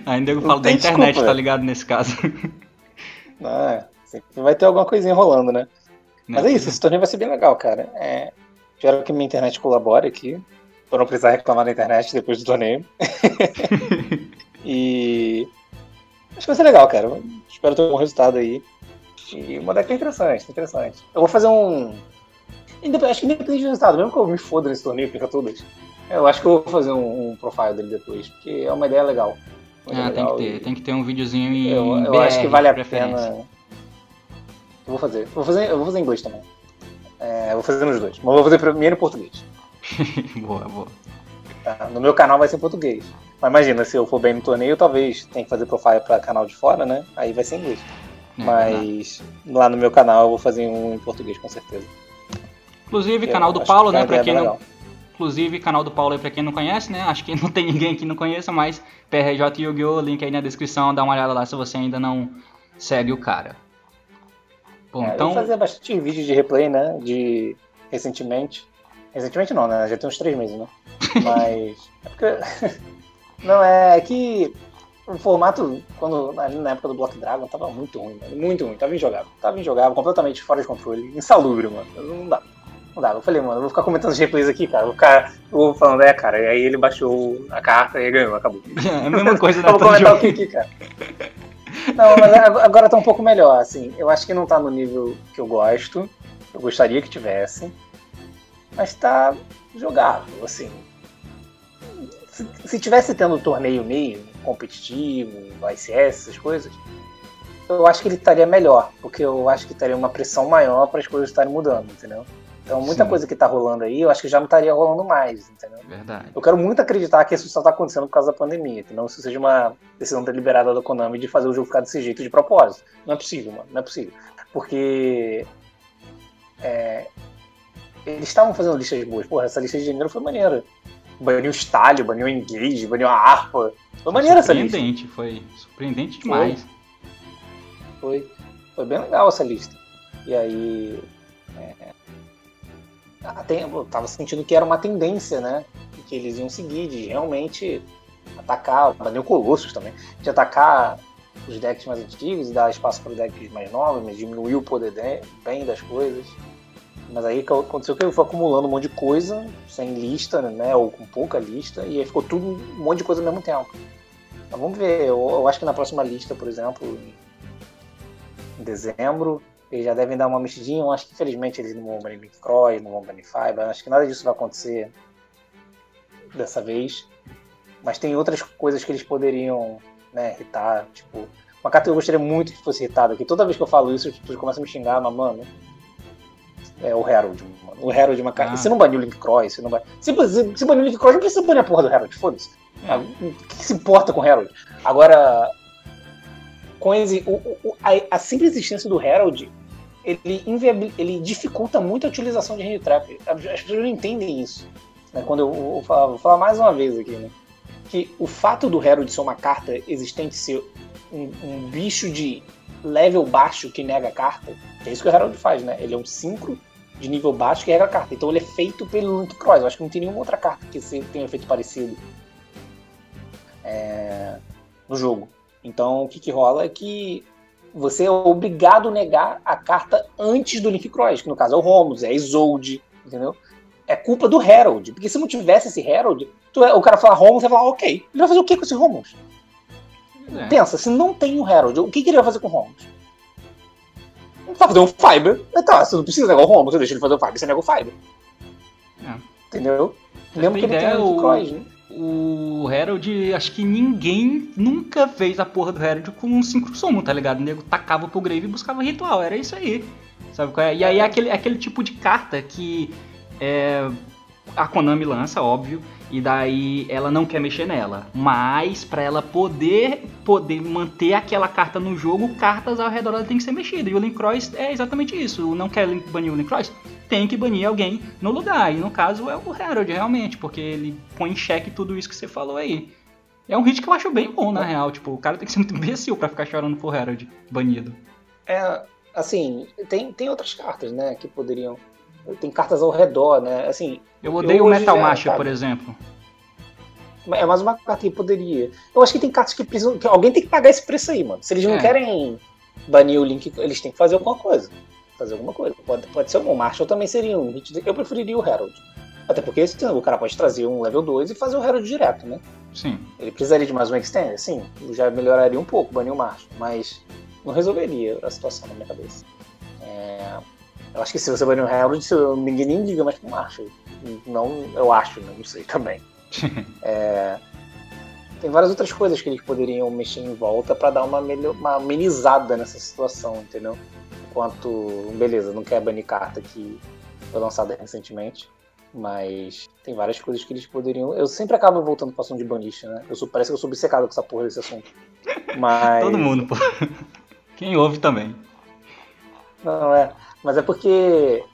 Ainda eu falo da internet, desculpa, tá ligado, nesse caso. É. Sempre vai ter alguma coisinha rolando, né? Não, Mas é isso, esse torneio vai ser bem legal, cara. É, espero que minha internet colabore aqui, pra não precisar reclamar da internet depois do torneio. e Acho que vai ser legal, cara. Espero ter um bom resultado aí. E o deck é interessante, é interessante. Eu vou fazer um. Acho que independente do resultado, mesmo que eu me foda nesse torneio, fica todas. Eu acho que eu vou fazer um, um profile dele depois, porque é uma ideia legal. Uma ah, ideia tem legal. que ter, tem que ter um videozinho em. Eu, eu BR, acho que vale a pena. Eu vou fazer. Eu vou fazer, eu vou fazer em inglês também. É, vou fazer nos dois. Mas eu vou fazer primeiro em português. boa, boa. Tá, no meu canal vai ser em português. Mas imagina, se eu for bem no torneio, talvez tenha que fazer profile para canal de fora, né? Aí vai ser inglês. É, Mas lá no meu canal eu vou fazer um em português, com certeza. Inclusive, eu canal do Paulo, né? Pra quem não... Inclusive, canal do Paulo aí pra quem não conhece, né? Acho que não tem ninguém que não conheça, mas PRJ Yu-Gi-Oh! Link aí na descrição, dá uma olhada lá se você ainda não segue o cara. Bom, é, então... Eu fazia bastante vídeo de replay, né? De recentemente. Recentemente não, né? Já tem uns três meses, né? Mas. É porque... Não, é, que o formato, quando ali na época do Block Dragon, tava muito ruim, mano. Muito ruim, tava injogável. Tava injogável, completamente fora de controle, insalubre, mano. Não dá. Não dá. Eu falei, mano, eu vou ficar comentando os replays aqui, cara. Vou ficar eu vou falando, é, cara. E aí ele baixou a carta e ganhou, acabou. É a mesma coisa? Eu vou comentar o que aqui, cara. Não, mas agora tá um pouco melhor, assim. Eu acho que não tá no nível que eu gosto. Eu gostaria que tivesse. Mas tá jogável, assim. Se, se tivesse tendo um torneio meio competitivo, ICS, essas coisas, eu acho que ele estaria melhor, porque eu acho que teria uma pressão maior para as coisas estarem mudando, entendeu? Então, muita Sim. coisa que tá rolando aí, eu acho que já não estaria rolando mais, entendeu? Verdade. Eu quero muito acreditar que isso só tá acontecendo por causa da pandemia, que não isso seja uma decisão deliberada da Konami de fazer o jogo ficar desse jeito de propósito. Não é possível, mano. Não é possível. Porque. É, eles estavam fazendo listas boas. Porra, essa lista de gênero foi maneira. Baniu o Stalio, baniu o Engage, baniu a harpa. Foi maneira essa lista. Surpreendente, foi surpreendente demais. Foi. foi. Foi bem legal essa lista. E aí. É, eu tava sentindo que era uma tendência, né? Que eles iam seguir, de realmente atacar, banir o Colossus também, de atacar os decks mais antigos e dar espaço para os decks mais novos, mas diminuir o poder de, bem das coisas. Mas aí aconteceu que eu fui acumulando um monte de coisa, sem lista, né? Ou com pouca lista, e aí ficou tudo um monte de coisa ao mesmo tempo. Então vamos ver, eu, eu acho que na próxima lista, por exemplo, em dezembro, eles já devem dar uma mexidinha. Eu acho que infelizmente eles não vão banir Croy, não vão banir Fiber. Acho que nada disso vai acontecer dessa vez. Mas tem outras coisas que eles poderiam né, irritar. Tipo, uma carta que eu gostaria muito que fosse irritada, que toda vez que eu falo isso, as pessoas começam a me xingar, mas, mano. É o Herald, mano. O Herald é uma carta. Ah. Você não baniu o Link Croy, você não baniu. Se, se, se baniu o Link Croy, não precisa banir a porra do Herald, foda-se. É. O que, que se importa com o Herald? Agora, com esse, o, o, a, a, simples existência do Herald ele, ele dificulta muito a utilização de hand trap. As pessoas não entendem isso. Né? Quando eu, vou, falar, vou falar mais uma vez aqui, né? que o fato do Herald ser uma carta existente ser um, um, bicho de level baixo que nega a carta, que é isso que o Herald faz, né? Ele é um 5 de nível baixo que nega a carta. Então ele é feito pelo Link Cross. Eu acho que não tem nenhuma outra carta que tenha um efeito parecido é, no jogo. Então o que, que rola é que você é obrigado a negar a carta antes do Link Cross, que no caso é o Romulus, é a Isolde, entendeu? É culpa do Herald, porque se não tivesse esse Herald, é, o cara fala Romulus, você vai falar, ok, ele vai fazer o que com esse Romulus? É. Pensa, se não tem o Herald, o que, que ele vai fazer com o Romulus? Vai fazer um Fiber, então, você não precisa negar o Romulus, você deixa ele fazer o Fiber, você nega o Fiber. É. Entendeu? Lembra que ele tem o Cross, né? o Herald, acho que ninguém nunca fez a porra do Herald com um sincrosumo, tá ligado? O nego tacava pro Grave e buscava ritual, era isso aí. Sabe qual é? E aí é aquele, aquele tipo de carta que é, a Konami lança, óbvio, e daí ela não quer mexer nela. Mas para ela poder poder manter aquela carta no jogo, cartas ao redor dela tem que ser mexidas. E o Link Cross é exatamente isso. Não quer banir o Link Cross? tem que banir alguém no lugar. E no caso é o Herald, realmente, porque ele põe em xeque tudo isso que você falou aí. É um hit que eu acho bem bom, na real. Tipo, o cara tem que ser muito imbecil pra ficar chorando por Herald banido. É, assim, tem, tem outras cartas, né, que poderiam. Tem cartas ao redor, né? Assim. Eu odeio o Metal Marcha, por exemplo. É mais uma carta que poderia. Eu acho que tem cartas que precisam. Que alguém tem que pagar esse preço aí, mano. Se eles não é. querem banir o link, eles têm que fazer alguma coisa fazer alguma coisa. Pode, pode ser um Marshall também seria um. Eu preferiria o Herald. Até porque esse, o cara pode trazer um level 2 e fazer o Herald direto, né? Sim. Ele precisaria de mais um extender? Sim. Já melhoraria um pouco, banir o Marshall. Mas não resolveria a situação na minha cabeça. É... Eu acho que se você banir o Herald, ninguém nem liga mais pro Marshall. Não, eu acho, né? não sei também. é... Tem várias outras coisas que eles poderiam mexer em volta para dar uma, melhor, uma amenizada nessa situação, entendeu? Enquanto, beleza, não quer banir carta que foi lançada recentemente, mas tem várias coisas que eles poderiam. Eu sempre acabo voltando para assunto de banista, né? Eu sou, parece que eu sou obcecado com essa porra desse assunto. Mas. Todo mundo, pô. Quem ouve também. Não, é. Mas é porque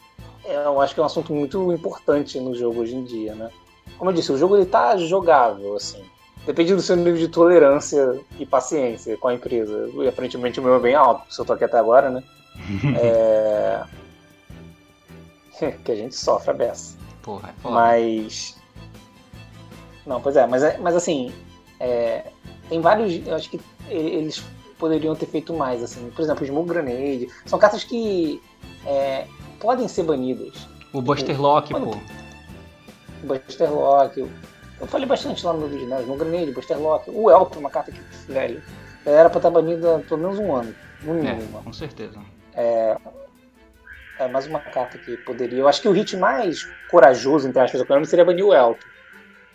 eu acho que é um assunto muito importante no jogo hoje em dia, né? Como eu disse, o jogo ele tá jogável, assim. Depende do seu nível de tolerância e paciência com a empresa. E aparentemente o meu é bem alto, se eu tô aqui até agora, né? é... que a gente sofre a beça. Porra, é Mas. Não, pois é, mas, é, mas assim, é... tem vários. Eu acho que eles poderiam ter feito mais, assim. Por exemplo, Smoke Grenade. São cartas que é, podem ser banidas. O Buster Lock, pô. O Buster Lock. Eu falei bastante lá no vídeo, né? Smoke Grenade, Buster Lock. O Elp, uma carta que, velho, Era pra estar banida pelo menos um ano. No mínimo. É, com certeza. É, é mais uma carta que poderia. Eu acho que o hit mais corajoso, entre aspas, da seria banir o Elton.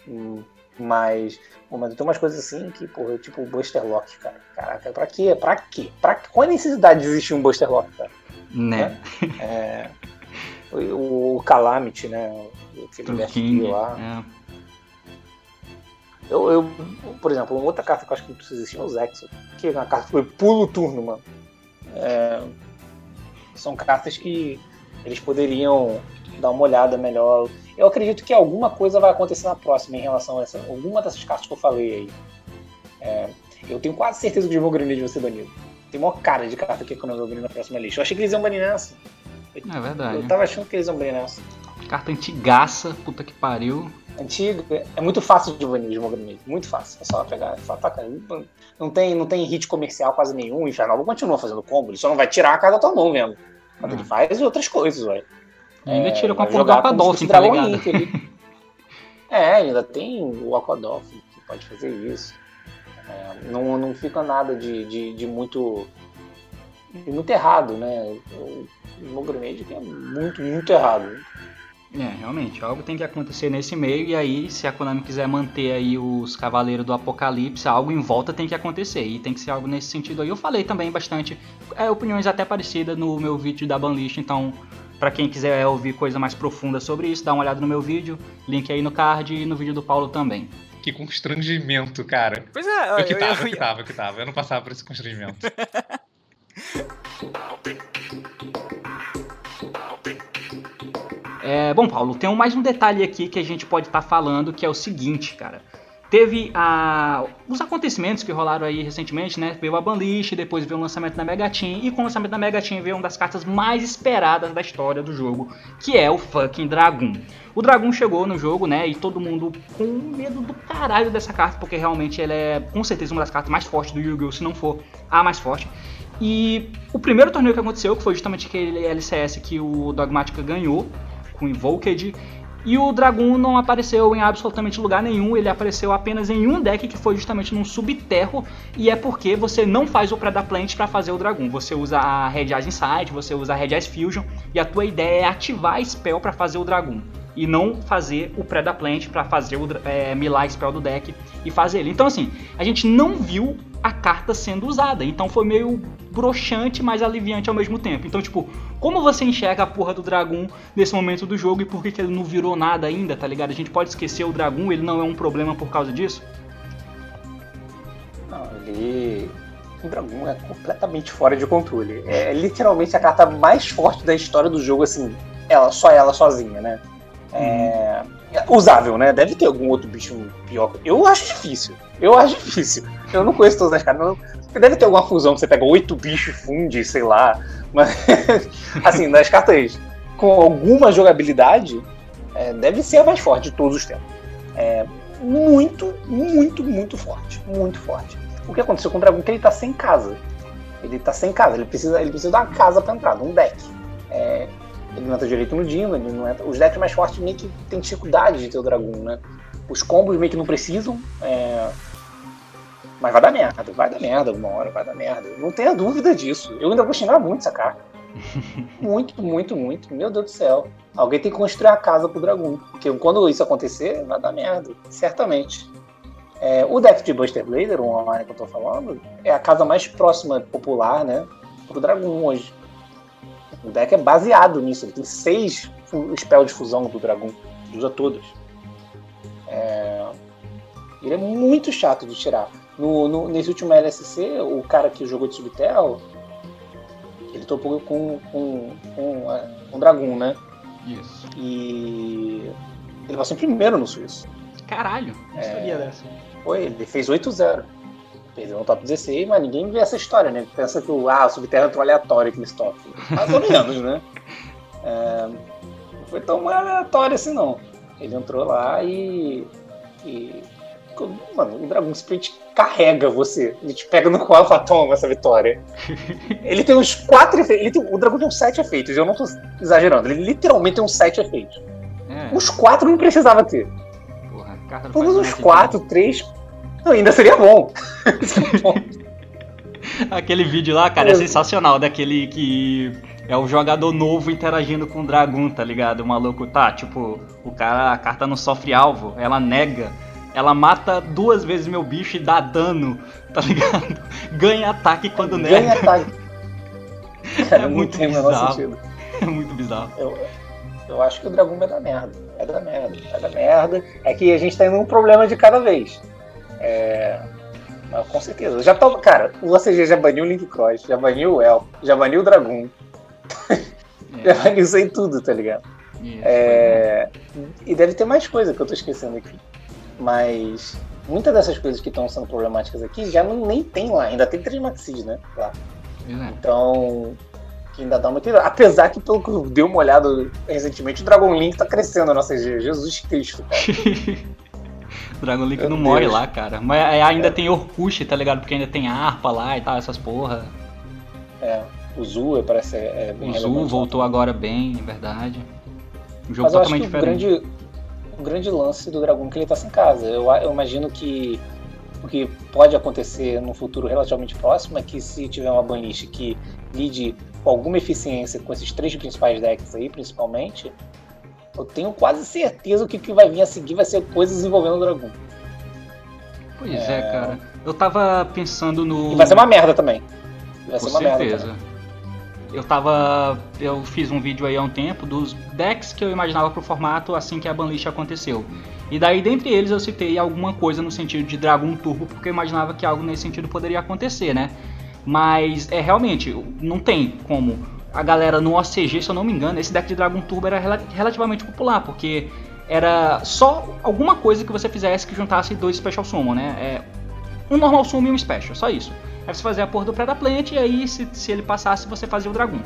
Hum, mas, mas tem umas coisas assim que, porra, tipo o Buster Lock, cara. Caraca, pra quê? Pra quê? Pra, qual a necessidade de existir um Buster Lock, cara? Né? É, o, o Calamity, né? Aquele King, lá. É. Eu, eu, por exemplo, uma outra carta que eu acho que precisa existir é o Zexo. Que é uma carta que foi pulo turno, mano. É, são cartas que eles poderiam dar uma olhada melhor. Eu acredito que alguma coisa vai acontecer na próxima em relação a essa, alguma dessas cartas que eu falei aí. É, eu tenho quase certeza que o Demon Grenade vai ser banido. Tem uma cara de carta que eu não vou banir na próxima lista. Eu achei que eles iam banir nessa. É verdade. Eu tava achando que eles iam banir nessa. Carta antigaça, puta que pariu. Antigo, é muito fácil de banir Demon Grenade. Muito fácil. É só pegar, e só atacar. Não tem, não tem hit comercial quase nenhum. O Infernal continua fazendo combo. Ele só não vai tirar a carta da tua mão mesmo. Mas ele hum. faz outras coisas, velho. Ainda é, tira com a porra do Aquadolphin, tá ligado? é, ainda tem o Aquadolphin que pode fazer isso. Não, não fica nada de, de, de muito de muito errado, né? O, o Grenade é muito, muito errado. É, realmente, algo tem que acontecer nesse meio e aí, se a Konami quiser manter aí os Cavaleiros do Apocalipse, algo em volta tem que acontecer e tem que ser algo nesse sentido aí. Eu falei também bastante, é, opiniões até parecidas no meu vídeo da Banlist, então para quem quiser ouvir coisa mais profunda sobre isso, dá uma olhada no meu vídeo, link aí no card e no vídeo do Paulo também. Que constrangimento, cara. Pois é, eu, eu que tava, eu, eu, eu que tava, eu que tava. Eu não passava por esse constrangimento. É, bom, Paulo, tem mais um detalhe aqui que a gente pode estar tá falando, que é o seguinte, cara. Teve a, os acontecimentos que rolaram aí recentemente, né? Veio a Banlist, depois veio o lançamento da Mega Team, e com o lançamento da Mega Team veio uma das cartas mais esperadas da história do jogo, que é o fucking Dragon. O Dragon chegou no jogo, né? E todo mundo com medo do caralho dessa carta, porque realmente ela é com certeza uma das cartas mais fortes do Yu-Gi-Oh! se não for a mais forte. E o primeiro torneio que aconteceu, que foi justamente aquele LCS que o Dogmatica ganhou, com Invoked, e o Dragon não apareceu em absolutamente lugar nenhum, ele apareceu apenas em um deck que foi justamente num subterro, e é porque você não faz o Predaplant para fazer o Dragon. Você usa a Red Eyes Insight, você usa a Red Eyes Fusion, e a tua ideia é ativar a spell para fazer o Dragon e não fazer o Predaplant para fazer o é, Milar Spell do deck e fazer ele. Então assim, a gente não viu a carta sendo usada, então foi meio broxante, mas aliviante ao mesmo tempo. Então tipo, como você enxerga a porra do Dragon nesse momento do jogo e por que, que ele não virou nada ainda, tá ligado? A gente pode esquecer o Dragon, ele não é um problema por causa disso? Não, ele o Dragon é completamente fora de controle. É literalmente a carta mais forte da história do jogo, assim, ela, só ela sozinha, né? É, usável, né? Deve ter algum outro bicho pior. Eu acho difícil. Eu acho difícil. Eu não conheço todas as cartas. Deve ter alguma fusão que você pega oito bichos e funde, sei lá. Mas, assim, nas cartas com alguma jogabilidade, é, deve ser a mais forte de todos os tempos. É muito, muito, muito forte. Muito forte. O que aconteceu com o dragão que ele tá sem casa. Ele tá sem casa. Ele precisa, ele precisa dar uma casa pra entrar, um deck. É, ele não entra direito no Dino, ele não entra... os decks mais fortes meio que tem dificuldade de ter o Dragon, né? Os combos meio que não precisam, é... mas vai dar merda, vai dar merda uma hora, vai dar merda. Não tenha dúvida disso. Eu ainda vou xingar muito essa carta. muito, muito, muito. Meu Deus do céu. Alguém tem que construir a casa pro Dragon. Porque quando isso acontecer, vai dar merda. Certamente. É, o deck de Buster Blader, o online que eu tô falando, é a casa mais próxima popular, né? Pro Dragon hoje. O deck é baseado nisso. Ele tem seis spells de fusão do dragão. Ele usa todos. É... Ele é muito chato de tirar. No, no, nesse último LSC, o cara que jogou de Subterra, ele topou com, com, com é, um dragão, né? Isso. E ele passou em primeiro no Suíço. Caralho, não é... sabia dessa. Foi, ele fez 8-0. Perdeu no top 16, mas ninguém vê essa história, né? Pensa que o, ah, o Subterra entrou aleatório aqui nesse top. Mais ou menos, né? É, não foi tão aleatório assim, não. Ele entrou lá e. e mano, o Dragon Sprint carrega você. Ele te pega no colo e fala, toma essa vitória. ele tem uns quatro efeitos. Tem, o Dragon tem uns sete efeitos, eu não tô exagerando. Ele literalmente tem uns sete efeitos. É. Os quatro não precisava ter. Porra, Todos os quatro, três, não, ainda seria bom. Aquele vídeo lá, cara, é sensacional, daquele que é o jogador novo interagindo com o dragão, tá ligado? O maluco tá, tipo, o cara, a carta não sofre alvo, ela nega. Ela mata duas vezes meu bicho e dá dano, tá ligado? Ganha ataque quando nega. Ganha ataque. Cara, é muito bizarro. É muito bizarro. Eu, eu acho que o dragão vai dar merda. Vai dar merda, vai dar merda. É que a gente tá indo um problema de cada vez. É. Mas com certeza. Já tô, cara, o OCG já baniu o Link Cross, já baniu o El, já baniu o Dragon. É. já baniu isso aí tudo, tá ligado? é... E deve ter mais coisa que eu tô esquecendo aqui. Mas muitas dessas coisas que estão sendo problemáticas aqui já não, nem tem lá. Ainda tem três Maxis, né? Lá. Então, que ainda dá uma entendida. Apesar que, pelo que eu dei uma olhada recentemente, o Dragon Link tá crescendo na CG. Jesus Cristo, cara. Dragon Link Meu não Deus. morre lá, cara. Mas é, ainda é. tem Orkut, tá ligado? Porque ainda tem harpa lá e tal, essas porra. É, o Zu parece é bem O Zu voltou agora bem, é verdade. Um jogo Mas totalmente diferente. O grande, o grande lance do Dragon é que ele tá sem casa. Eu, eu imagino que o que pode acontecer no futuro relativamente próximo é que se tiver uma banlist que lide com alguma eficiência com esses três principais decks aí, principalmente, eu tenho quase certeza que o que vai vir a seguir vai ser coisas envolvendo o dragão. Pois é, é cara. Eu tava pensando no. E vai ser uma merda também. Vai Com ser uma certeza. merda. Eu tava. Eu fiz um vídeo aí há um tempo dos decks que eu imaginava pro formato assim que a banlist aconteceu. E daí, dentre eles, eu citei alguma coisa no sentido de Dragon Turbo, porque eu imaginava que algo nesse sentido poderia acontecer, né? Mas é realmente, não tem como. A galera no OCG, se eu não me engano, esse deck de Dragon Turbo era rel relativamente popular, porque era só alguma coisa que você fizesse que juntasse dois Special Summon, né? É um Normal Summon e um Special, só isso. Aí você fazia a porra do Predaplant e aí se, se ele passasse você fazia o Dragon.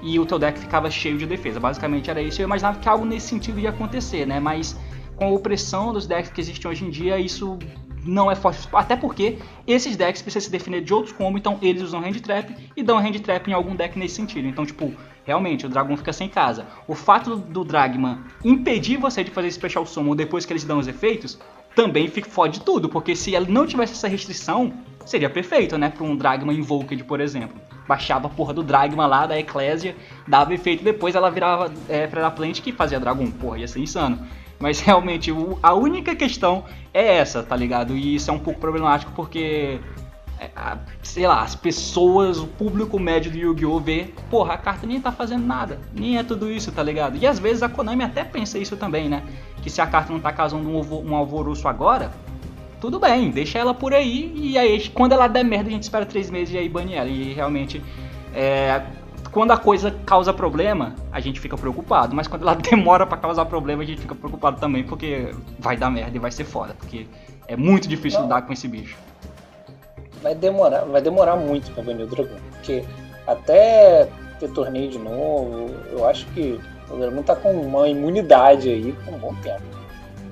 E o teu deck ficava cheio de defesa. Basicamente era isso. Eu imaginava que algo nesse sentido ia acontecer, né? Mas com a opressão dos decks que existem hoje em dia, isso não é forte. Até porque esses decks precisam se definir de outros como, então eles usam hand trap e dão hand trap em algum deck nesse sentido. Então, tipo, realmente o dragão fica sem casa. O fato do Dragman impedir você de fazer Special Summon depois que eles dão os efeitos também fica, fode tudo, porque se ele não tivesse essa restrição, seria perfeito, né, para um Dragman Invoked, por exemplo. Baixava a porra do Dragman lá da Eclésia, dava efeito, depois ela virava é, Plant que fazia Dragon, porra, ia ser insano. Mas realmente, a única questão é essa, tá ligado? E isso é um pouco problemático porque, é, sei lá, as pessoas, o público médio do Yu-Gi-Oh! vê, porra, a carta nem tá fazendo nada, nem é tudo isso, tá ligado? E às vezes a Konami até pensa isso também, né? Que se a carta não tá causando um, um alvoroço agora, tudo bem, deixa ela por aí e aí quando ela der merda a gente espera três meses e aí bane ela. E realmente, é, quando a coisa causa problema, a gente fica preocupado. Mas quando ela demora para causar problema, a gente fica preocupado também, porque vai dar merda e vai ser foda. Porque é muito difícil Não. lidar com esse bicho. Vai demorar, vai demorar muito pra banir o dragão. Porque até ter torneio de novo, eu acho que o dragão tá com uma imunidade aí por um bom tempo.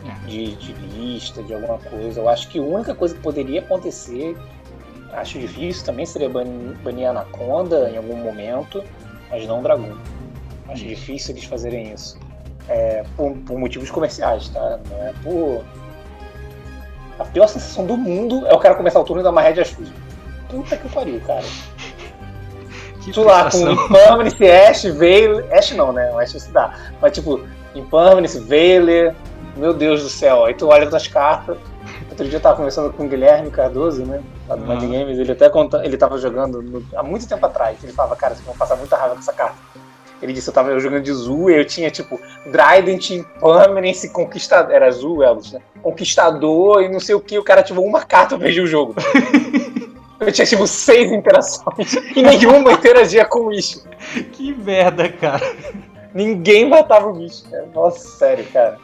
É. De, de lista, de alguma coisa. Eu acho que a única coisa que poderia acontecer Acho difícil também seria banir, banir Anaconda em algum momento, mas não Dragão. Acho hum. difícil eles fazerem isso. É, por, por, motivos comerciais, tá? Não é por. A pior sensação do mundo é o cara começar o turno e dar uma rédea Shoes. Puta que pariu, cara. Que tu lá com Impermanence, Ash, Veil. Ash não, né? O Ash se dá. Mas tipo, Impermanence, Veiler. Meu Deus do céu. Aí tu olha as cartas. Outro dia eu tava conversando com o Guilherme Cardoso, né? Lá do uhum. Mind Games, ele até conta, ele tava jogando no, há muito tempo atrás. Ele falava, cara, vocês vão passar muita raiva com essa carta. Ele disse, eu tava jogando de Zu e eu tinha, tipo, Drident, Impermanence, Conquistador. Era Zu, Elvis, né? Conquistador e não sei o que. O cara ativou uma carta e perdi o jogo. eu tinha, tipo, seis interações e nenhuma interagia com o bicho. Que merda, cara. Ninguém matava o bicho, cara. Nossa, sério, cara.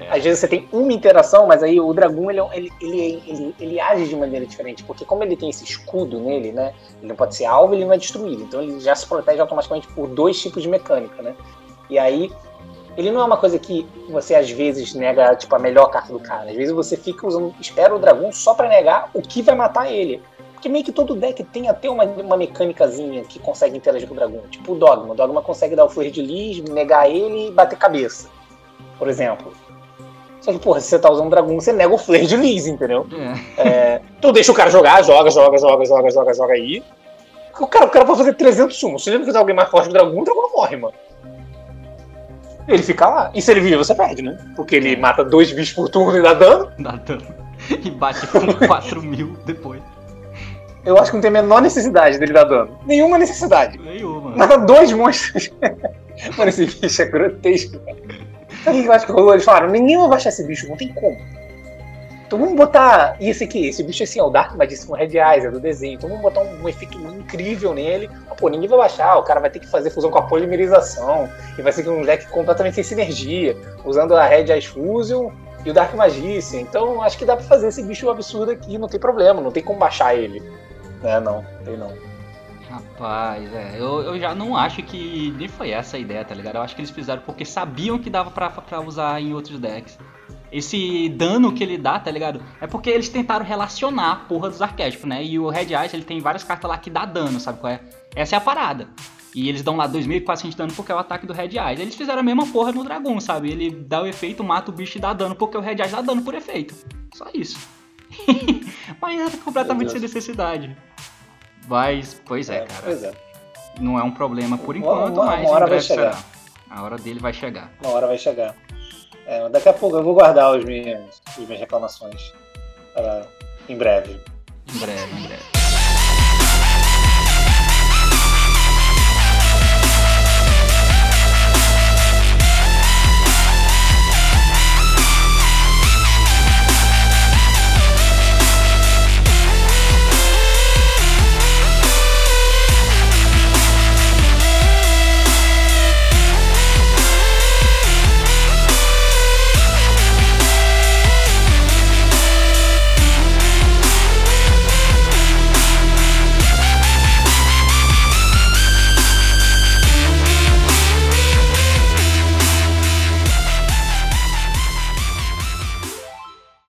É. Às vezes você tem uma interação, mas aí o dragão ele, ele, ele, ele, ele age de maneira diferente, porque como ele tem esse escudo nele, né? Ele não pode ser alvo, ele não é destruído. Então ele já se protege automaticamente por dois tipos de mecânica, né? E aí ele não é uma coisa que você às vezes nega tipo a melhor carta do cara. Às vezes você fica usando, espera o dragão só para negar o que vai matar ele. Porque meio que todo deck tem até uma, uma mecânicazinha que consegue interagir com o dragão. Tipo o Dogma. O Dogma consegue dar o Fleur de Lis, negar ele e bater cabeça. Por exemplo. Só que, porra, se você tá usando dragão, você nega o flare de Liz, entendeu? É. É, então deixa o cara jogar, joga, joga, joga, joga, joga, joga aí. O cara, o cara pode fazer 300 sumos. Se ele não fizer alguém mais forte que o dragão, o dragão morre, mano. Ele fica lá. E se ele vive, você perde, né? Porque ele É. mata dois bichos por turno e dá dano. Dá dano. E bate com 4 mil depois. Eu acho que não tem a menor necessidade dele dar dano. Nenhuma necessidade. Nenhuma. Mata dois monstros. Mano, esse bicho é grotesco, cara. Sabe o que eu acho que rolou? Eles falaram, ninguém vai baixar esse bicho, não tem como. Então vamos botar. Esse aqui, esse bicho assim, é o Dark Magician com Red Eyes, é do desenho. Então vamos botar um, um efeito incrível nele. Mas, pô, ninguém vai baixar, o cara vai ter que fazer fusão com a polimerização. E vai ser um deck completamente sem sinergia, usando a Red Eyes Fusion e o Dark Magician. Então acho que dá pra fazer esse bicho absurdo aqui, não tem problema, não tem como baixar ele. É, não, tem não. Rapaz, é, eu, eu já não acho que nem foi essa a ideia, tá ligado? Eu acho que eles fizeram porque sabiam que dava pra, pra usar em outros decks. Esse dano que ele dá, tá ligado? É porque eles tentaram relacionar a porra dos arquétipos, né? E o Red Eyes, ele tem várias cartas lá que dá dano, sabe qual é? Essa é a parada. E eles dão lá 2.400 de dano porque é o ataque do Red Eyes. Eles fizeram a mesma porra no dragão, sabe? Ele dá o efeito, mata o bicho e dá dano porque o Red Eyes dá dano por efeito. Só isso. Mas era completamente Meu sem necessidade. Mas, pois é, cara. Pois é. Não é um problema por Uma- enquanto, uma- mas uma hora vai chegar. será. A hora dele vai chegar. Uma hora vai chegar. É, daqui a pouco eu vou guardar os minhas, as minhas reclamações para em breve. Em breve, em breve.